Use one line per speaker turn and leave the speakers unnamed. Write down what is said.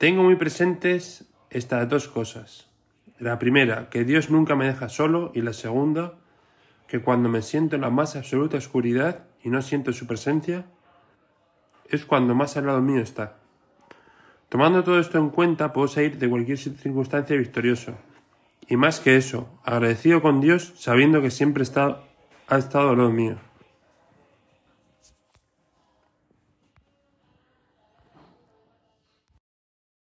Tengo muy presentes estas dos cosas. La primera, que Dios nunca me deja solo, y la segunda, que cuando me siento en la más absoluta oscuridad y no siento su presencia, es cuando más al lado mío está. Tomando todo esto en cuenta, puedo salir de cualquier circunstancia victorioso. Y más que eso, agradecido con Dios, sabiendo que siempre ha estado al lado mío.